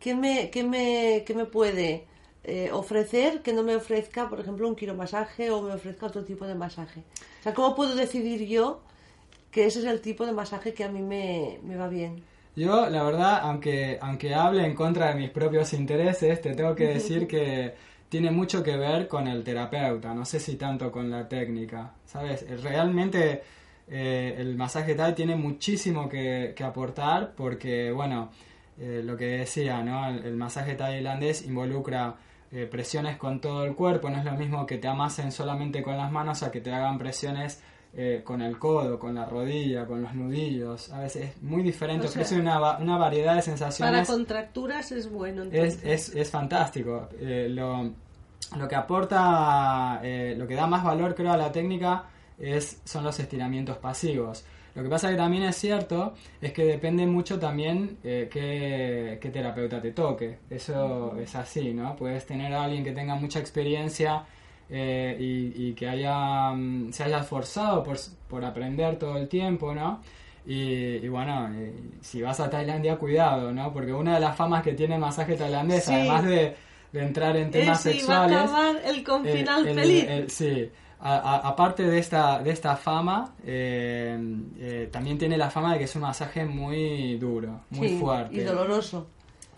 ¿qué me, qué me, qué me puede eh, ofrecer que no me ofrezca, por ejemplo, un quiromasaje o me ofrezca otro tipo de masaje. O sea, ¿cómo puedo decidir yo que ese es el tipo de masaje que a mí me, me va bien? Yo, la verdad, aunque, aunque hable en contra de mis propios intereses, te tengo que decir que tiene mucho que ver con el terapeuta, no sé si tanto con la técnica, ¿sabes? Realmente eh, el masaje Thai tiene muchísimo que, que aportar porque, bueno, eh, lo que decía, ¿no? El, el masaje tailandés involucra eh, presiones con todo el cuerpo, no es lo mismo que te amasen solamente con las manos a que te hagan presiones eh, con el codo, con la rodilla, con los nudillos. A veces es muy diferente, O sea, ofrece una, va- una variedad de Para sensaciones. contracturas es bueno. Es, es, es fantástico. Eh, lo, lo que aporta, eh, lo que da más valor creo a la técnica es, son los estiramientos pasivos. Lo que pasa que también es cierto es que depende mucho también eh, qué, qué terapeuta te toque. Eso es así, ¿no? Puedes tener a alguien que tenga mucha experiencia eh, y, y que haya, mm, se haya esforzado por, por aprender todo el tiempo, ¿no? Y, y bueno, eh, si vas a Tailandia, cuidado, ¿no? Porque una de las famas que tiene el masaje tailandés, Sí. además de, de entrar en temas Ese iba a sexuales... acabar el con el- final el- feliz. el- sí. A- a- aparte de esta, de esta fama, eh, eh, también tiene la fama de que es un masaje muy duro, muy Sí, fuerte Y doloroso.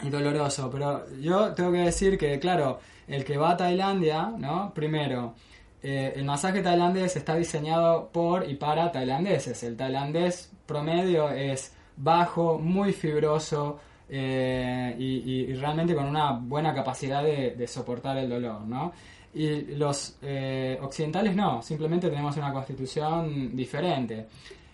y doloroso. Pero yo tengo que decir que, claro, el que va a Tailandia, ¿no? Primero, eh, el masaje tailandés está diseñado por y para tailandeses. El tailandés promedio es bajo, muy fibroso eh, y, realmente con una buena capacidad de, de soportar el dolor, ¿no? Y los eh, occidentales no, simplemente tenemos una constitución diferente.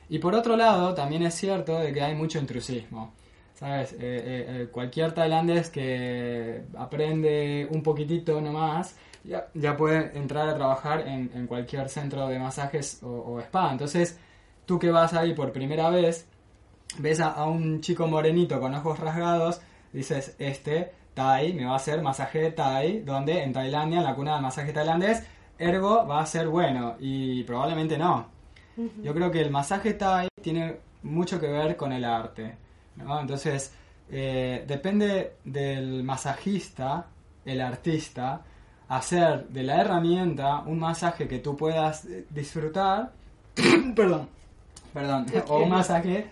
Y por otro lado, también es cierto de que hay mucho intrusismo. ¿Sabes? Eh, eh, eh, cualquier tailandés que aprende un poquitito nomás ya, ya puede entrar a trabajar en, en cualquier centro de masajes o, o spa. Entonces, tú que vas ahí por primera vez, ves a, a un chico morenito con ojos rasgados, dices, este Thai me va a hacer masaje Thai, donde en Tailandia, en la cuna del masaje tailandés, ergo va a ser bueno y probablemente no. Yo creo que el masaje Thai tiene mucho que ver con el arte. ¿No? Entonces, eh, depende del masajista, el artista, hacer de la herramienta un masaje que tú puedas eh, disfrutar. perdón, perdón, o un masaje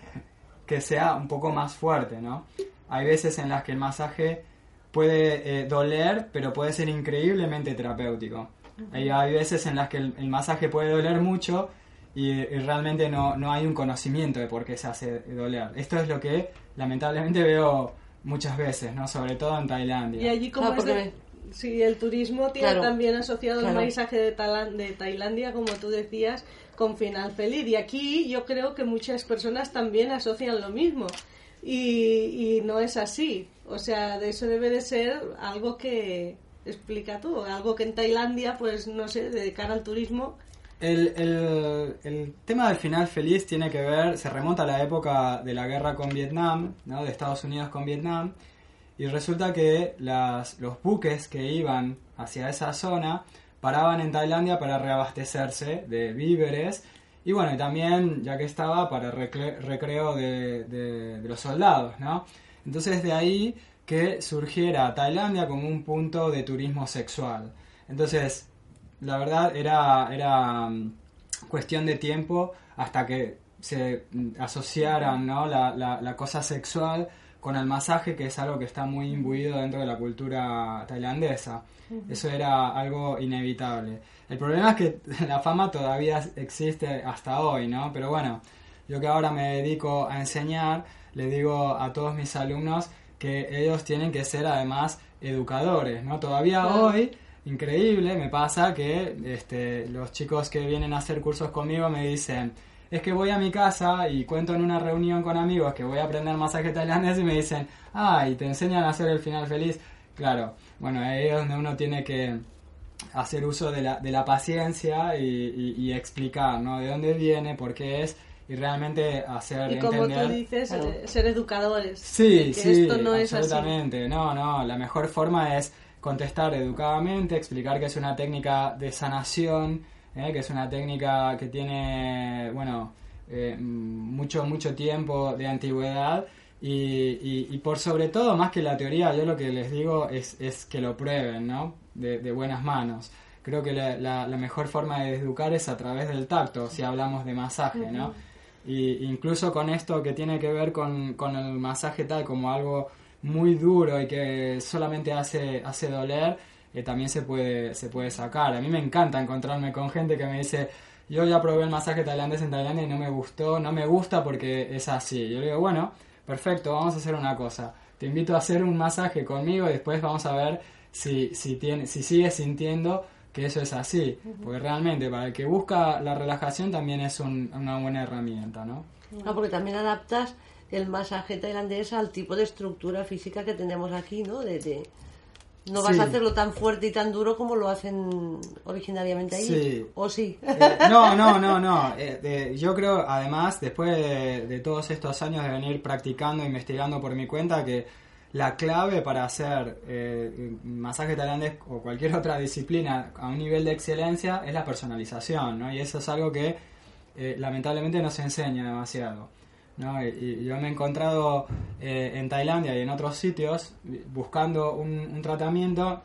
que sea un poco más fuerte, ¿no? Hay veces en las que el masaje puede eh, doler, pero puede ser increíblemente terapéutico. Hay, hay veces en las que el, el masaje puede doler mucho y, y realmente no, no hay un conocimiento de por qué se hace doler. Esto es lo que lamentablemente veo muchas veces, ¿no? Sobre todo en Tailandia. Y allí como Claro, es de- porque Sí, el turismo tiene Claro. también asociado Claro. el paisaje de, Tailan- de Tailandia, como tú decías, con final feliz. Y aquí yo creo que muchas personas también asocian lo mismo. Y, y no es así. O sea, de eso debe de ser algo que explica tú, algo que en Tailandia, pues no sé, de cara al turismo, El, el- el tema del final feliz tiene que ver, se remonta a la época de la guerra con Vietnam, ¿no? de Estados Unidos con Vietnam, y resulta que las, los buques que iban hacia esa zona paraban en Tailandia para reabastecerse de víveres, y bueno, y también, ya que estaba, para recre- recreo de, de- de los soldados, ¿no? Entonces de ahí que surgiera Tailandia como un punto de turismo sexual. Entonces, la verdad era, era mm, cuestión de tiempo hasta que se mm, asociaran ¿no? la, la- la cosa sexual con el masaje, que es algo que está muy imbuido dentro de la cultura tailandesa. Eso era algo inevitable. El problema es que la fama todavía existe hasta hoy, ¿no? Pero bueno, yo que ahora me dedico a enseñar, le digo a todos mis alumnos que ellos tienen que ser además educadores, ¿no? Todavía Claro. hoy, increíble, me pasa que este, los chicos que vienen a hacer cursos conmigo me dicen, es que voy a mi casa y cuento en una reunión con amigos que voy a aprender masaje tailandés y me dicen, ah, y te enseñan a hacer el final feliz. Claro, bueno, ahí es donde uno tiene que hacer uso de la, de la paciencia y, y- y explicar, ¿no? De dónde viene, por qué es y realmente hacer y como entender... tú dices, Claro. ser educadores. Sí, que sí, esto no es así. absolutamente. No, no, la mejor forma es contestar educadamente, explicar que es una técnica de sanación, ¿eh? que es una técnica que tiene, bueno, eh, mucho, mucho tiempo de antigüedad Y, y, por sobre todo, más que la teoría, yo lo que les digo es, es que lo prueben, ¿no? De, de buenas manos. Creo que la, la, mejor forma de educar es a través del tacto, si hablamos de masaje, ¿no? Y incluso con esto que tiene que ver con, con el masaje tal como algo muy duro y que solamente hace, hace doler, eh, también se puede, se puede sacar. A mí me encanta encontrarme con gente que me dice, yo ya probé el masaje tailandés en Tailandia y no me gustó, no me gusta porque es así. Yo le digo, bueno, perfecto, vamos a hacer una cosa. Te invito a hacer un masaje conmigo y después vamos a ver si, si, tiene, si sigues sintiendo que eso es así. Porque realmente para el que busca la relajación también es una buena herramienta, ¿no? Ah, porque también adaptas el masaje tailandés al tipo de estructura física que tenemos aquí, ¿no? De, no vas a hacerlo tan fuerte y tan duro como lo hacen originariamente ahí. Sí. ¿O sí? Eh, no, no, no, no. Eh, yo creo, además, después de, todos estos años de venir practicando, investigando por mi cuenta, que la clave para hacer eh, masaje tailandés o cualquier otra disciplina a un nivel de excelencia es la personalización, ¿no? Y eso es algo que lamentablemente no se enseña demasiado. ¿No? Y, yo me he encontrado eh, en Tailandia y en otros sitios buscando un, tratamiento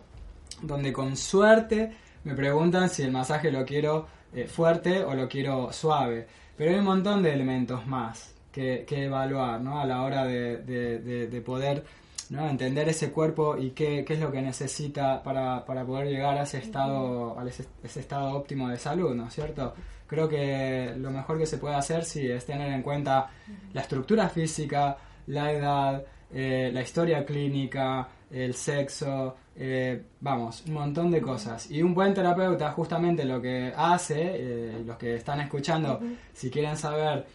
donde con suerte me preguntan si el masaje lo quiero eh, fuerte o lo quiero suave. Pero hay un montón de elementos más que, evaluar ¿no? a la hora de, de, poder ¿no? entender ese cuerpo y qué, qué, es lo que necesita para, para poder llegar a ese estado, a ese, ese estado óptimo de salud, ¿no es cierto? Creo que lo mejor que se puede hacer sí es tener en cuenta la estructura física, la edad, eh, la historia clínica, el sexo, eh, vamos, un montón de cosas. Y un buen terapeuta justamente lo que hace, eh, los que están escuchando, si quieren saber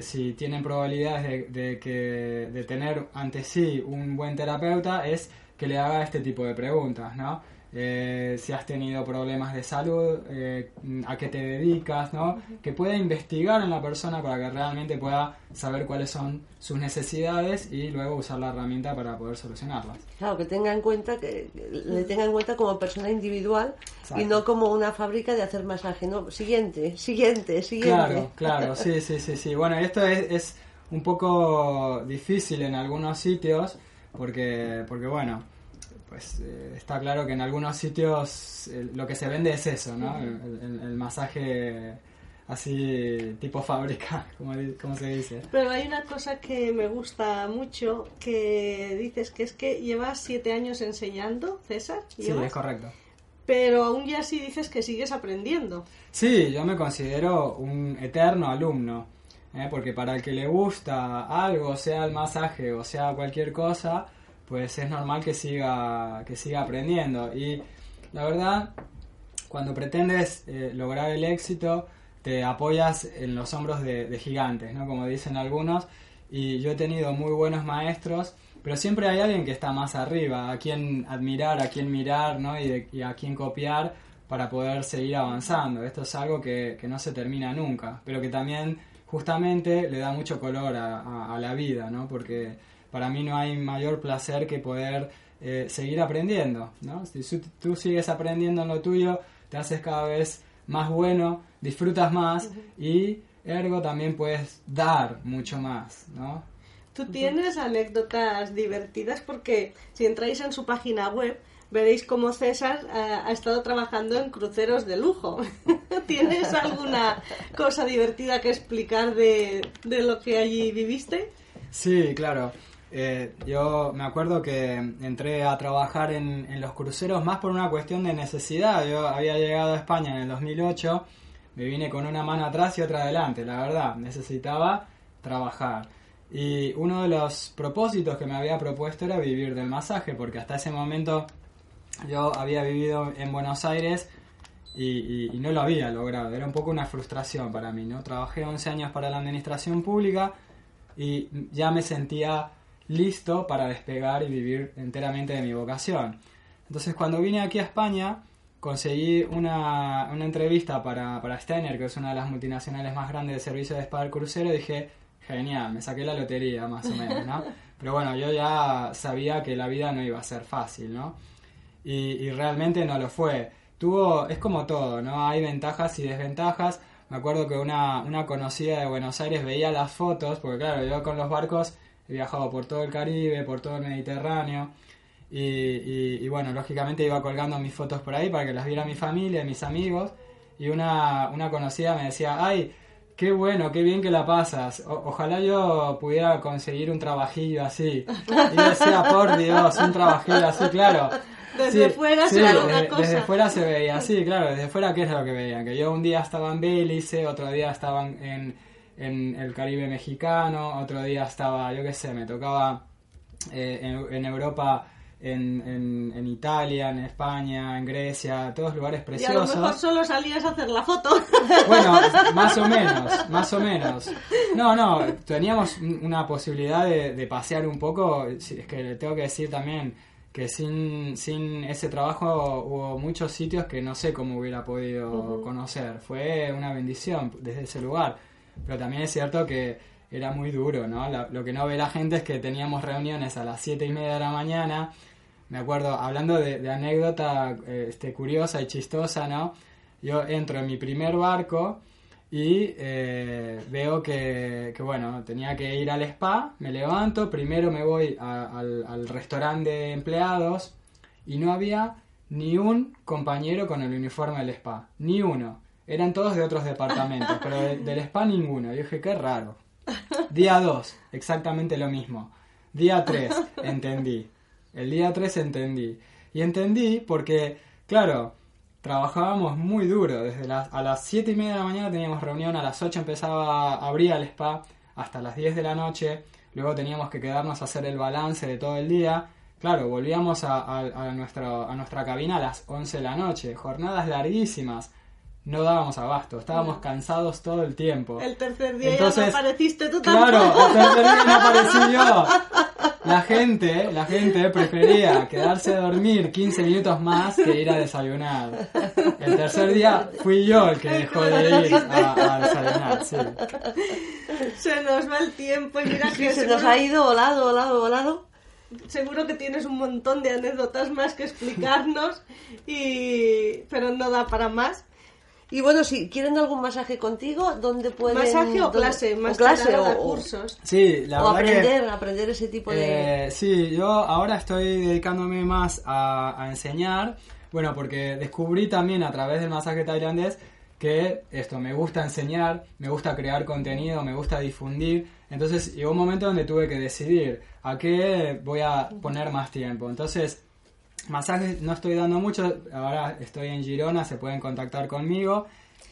si tienen probabilidades de, que, de tener ante sí un buen terapeuta, es que le haga este tipo de preguntas, ¿no? Eh, si has tenido problemas de salud, eh, a qué te dedicas, ¿no? Que pueda investigar en la persona para que realmente pueda saber cuáles son sus necesidades y luego usar la herramienta para poder solucionarlas. Claro, que tenga en cuenta que le tenga en cuenta como persona individual y no como una fábrica de hacer masaje, ¿no? Siguiente, siguiente, siguiente. Claro, claro, sí, sí, sí, sí. Bueno, esto es, es un poco difícil en algunos sitios porque, porque bueno, pues eh, está claro que en algunos sitios lo que se vende es eso, ¿no? El, masaje así tipo fábrica, como, como, se dice. Pero hay una cosa que me gusta mucho que dices que es que llevas siete años enseñando, César. Sí, es correcto. Pero aún ya sí dices que sigues aprendiendo. Sí, yo me considero un eterno alumno. ¿eh? Porque para el que le gusta algo, sea el masaje o sea cualquier cosa, pues es normal que siga, que siga aprendiendo. Y la verdad, cuando pretendes eh, lograr el éxito, te apoyas en los hombros de, gigantes, ¿no? Como dicen algunos. Y yo he tenido muy buenos maestros, pero siempre hay alguien que está más arriba, a quien admirar, a quien mirar, ¿no? Y, a quien copiar para poder seguir avanzando. Esto es algo que, no se termina nunca, pero que también justamente le da mucho color a, a la vida, ¿no? Porque para mí no hay mayor placer que poder eh, seguir aprendiendo, ¿no? Si tú sigues aprendiendo en lo tuyo, te haces cada vez más bueno, disfrutas más y ergo también puedes dar mucho más, ¿no? Tú tienes anécdotas divertidas porque si entráis en su página web veréis cómo César eh, ha estado trabajando en cruceros de lujo. ¿Tienes alguna cosa divertida que explicar de, de lo que allí viviste? Sí, claro. Eh, yo me acuerdo que entré a trabajar en, los cruceros más por una cuestión de necesidad. Yo había llegado a España en el 2008, me vine con una mano atrás y otra adelante, la verdad, necesitaba trabajar. Y uno de los propósitos que me había propuesto era vivir del masaje, porque hasta ese momento yo había vivido en Buenos Aires y, y, no lo había logrado. Era un poco una frustración para mí, ¿no? Trabajé 11 años para la administración pública y ya me sentía listo para despegar y vivir enteramente de mi vocación. Entonces cuando vine aquí a España conseguí una, una entrevista para, para Steiner, que es una de las multinacionales más grandes de servicios de spa crucero, y dije, genial, me saqué la lotería más o menos, ¿no? Pero bueno, yo ya sabía que la vida no iba a ser fácil, ¿no? Y, y realmente no lo fue. Tuvo, es como todo, ¿no? Hay ventajas y desventajas. Me acuerdo que una, una conocida de Buenos Aires veía las fotos, porque claro, yo con los barcos he viajado por todo el Caribe, por todo el Mediterráneo. Y, y- y bueno, lógicamente iba colgando mis fotos por ahí para que las viera mi familia, mis amigos. Y una, una conocida me decía, ay, qué bueno, qué bien que la pasas. O- ojalá yo pudiera conseguir un trabajillo así. Y yo decía, por Dios, un trabajillo así, claro. Desde fuera se ve una desde, cosa. desde fuera se veía así, claro, desde fuera qué es lo que veían, que yo un día estaba en Belice, otro día estaba en, en el Caribe mexicano, otro día estaba, yo qué sé, me tocaba eh, en, en Europa, en, en, en Italia, en España, en Grecia, todos lugares Y a lo preciosos. mejor solo salías a hacer la foto. Bueno, más o menos, más o menos. No, no, teníamos un- una posibilidad de, de pasear un poco. Es que le tengo que decir también que sin, sin ese trabajo hubo muchos sitios que no sé cómo hubiera podido conocer. Fue una bendición desde ese lugar. Pero también es cierto que era muy duro, ¿no? Lo que no ve la gente es que teníamos reuniones a las siete y media de la mañana. Me acuerdo, hablando de, de anécdota eh, este, curiosa y chistosa, ¿no? Yo entro en mi primer barco y eh, veo que, que, bueno, tenía que ir al spa, me levanto, primero me voy al, al restaurante de empleados y no había ni un compañero con el uniforme del spa, ni uno. Eran todos de otros departamentos, pero de- del spa ninguno. Yo dije, qué raro. Día 2, exactamente lo mismo. Día 3, entendí. El día 3 entendí. Y entendí porque, claro, trabajábamos muy duro. Desde las, a las 7 y media de la mañana teníamos reunión, a las 8 empezaba, abría el spa, hasta las 10 de la noche. Luego teníamos que quedarnos a hacer el balance de todo el día. Claro, volvíamos a, a, a nuestra, a nuestra cabina a las 11 de la noche. Jornadas larguísimas. No dábamos abasto, estábamos cansados todo el tiempo. El tercer día ya Entonces, no apareciste tú Claro, tampoco. el tercer día no aparecí yo. La gente, la gente prefería quedarse a dormir 15 minutos más que ir a desayunar. El tercer día fui yo el que dejó de ir a, a desayunar, sí. Se nos va el tiempo y mira Sí, que se seguro, nos ha ido volado, volado, volado. seguro que tienes un montón de anécdotas más que explicarnos y pero no da para más. Y bueno, si quieren algún masaje contigo, ¿dónde pueden...? Masaje o clase, más o clase, o, o- cursos. Sí, la o verdad que... aprender, aprender ese tipo de... Eh, sí, yo ahora estoy dedicándome más a, a enseñar, bueno, porque descubrí también a través del masaje tailandés que esto, me gusta enseñar, me gusta crear contenido, me gusta difundir, entonces llegó un momento donde tuve que decidir a qué voy a poner más tiempo, entonces masajes no estoy dando mucho, ahora estoy en Girona, se pueden contactar conmigo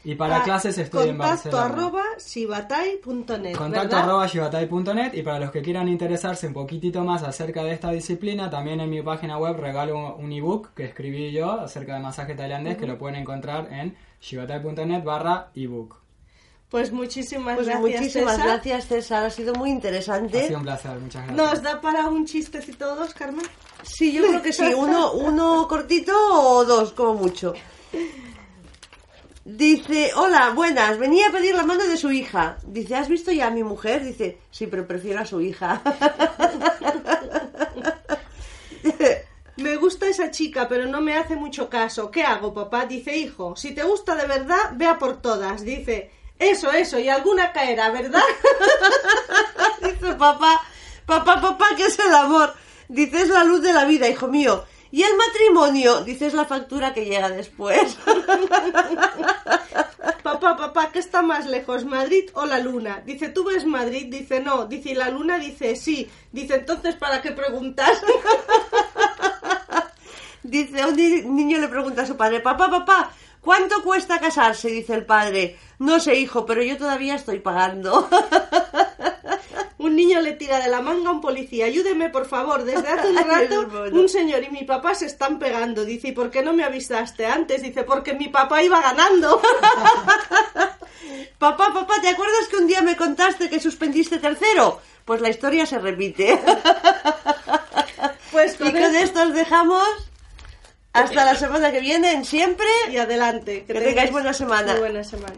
y para Ah, clases estoy en contacto Barcelona. arroba shibatai.net, Contacto ¿verdad? arroba shibatai.net y para los que quieran interesarse un poquitito más acerca de esta disciplina, también en mi página web regalo un, un ebook que escribí yo acerca de masaje tailandés que lo pueden encontrar en shibatai.net barra ebook. Pues muchísimas Pues gracias, muchísimas César. gracias, César. Ha sido muy Ha interesante. sido un placer, muchas gracias. ¿Nos da para un chistecito o dos, Carmen? Sí, yo creo que sí. Uno, uno cortito o dos, como mucho. Dice, hola, buenas, venía a pedir la mano de su hija. Dice, ¿has visto ya a mi mujer? Dice, sí, pero prefiero a su hija. Me gusta esa chica, pero no me hace mucho caso. ¿Qué hago, papá? Dice, hijo, si te gusta de verdad, vea por todas. Dice, eso, eso, y alguna caerá, ¿verdad? Dice, papá, papá, papá, ¿qué es el amor? Dice, es la luz de la vida, hijo mío. Y el matrimonio, dice, es la factura que llega después. papá, papá, ¿qué está más lejos, Madrid o la luna? Dice, ¿tú ves Madrid? Dice, no. Dice, ¿y la luna? Dice, sí. Dice, entonces, ¿para qué preguntas? Dice, un ni- niño le pregunta a su padre, papá, papá, ¿cuánto cuesta casarse? Dice el padre, no sé, hijo, pero yo todavía estoy pagando. Un niño le tira de la manga a un policía. Ayúdeme, por favor. Desde hace un rato, un señor y mi papá se están pegando. Dice, ¿y por qué no me avisaste antes? Dice, porque mi papá iba ganando. papá, papá, ¿te acuerdas que un día me contaste que suspendiste tercero? Pues la historia se repite. Pues y con con esto- esto os dejamos hasta la semana que viene, en siempre. y adelante. Que tengáis buena semana. Muy buena semana.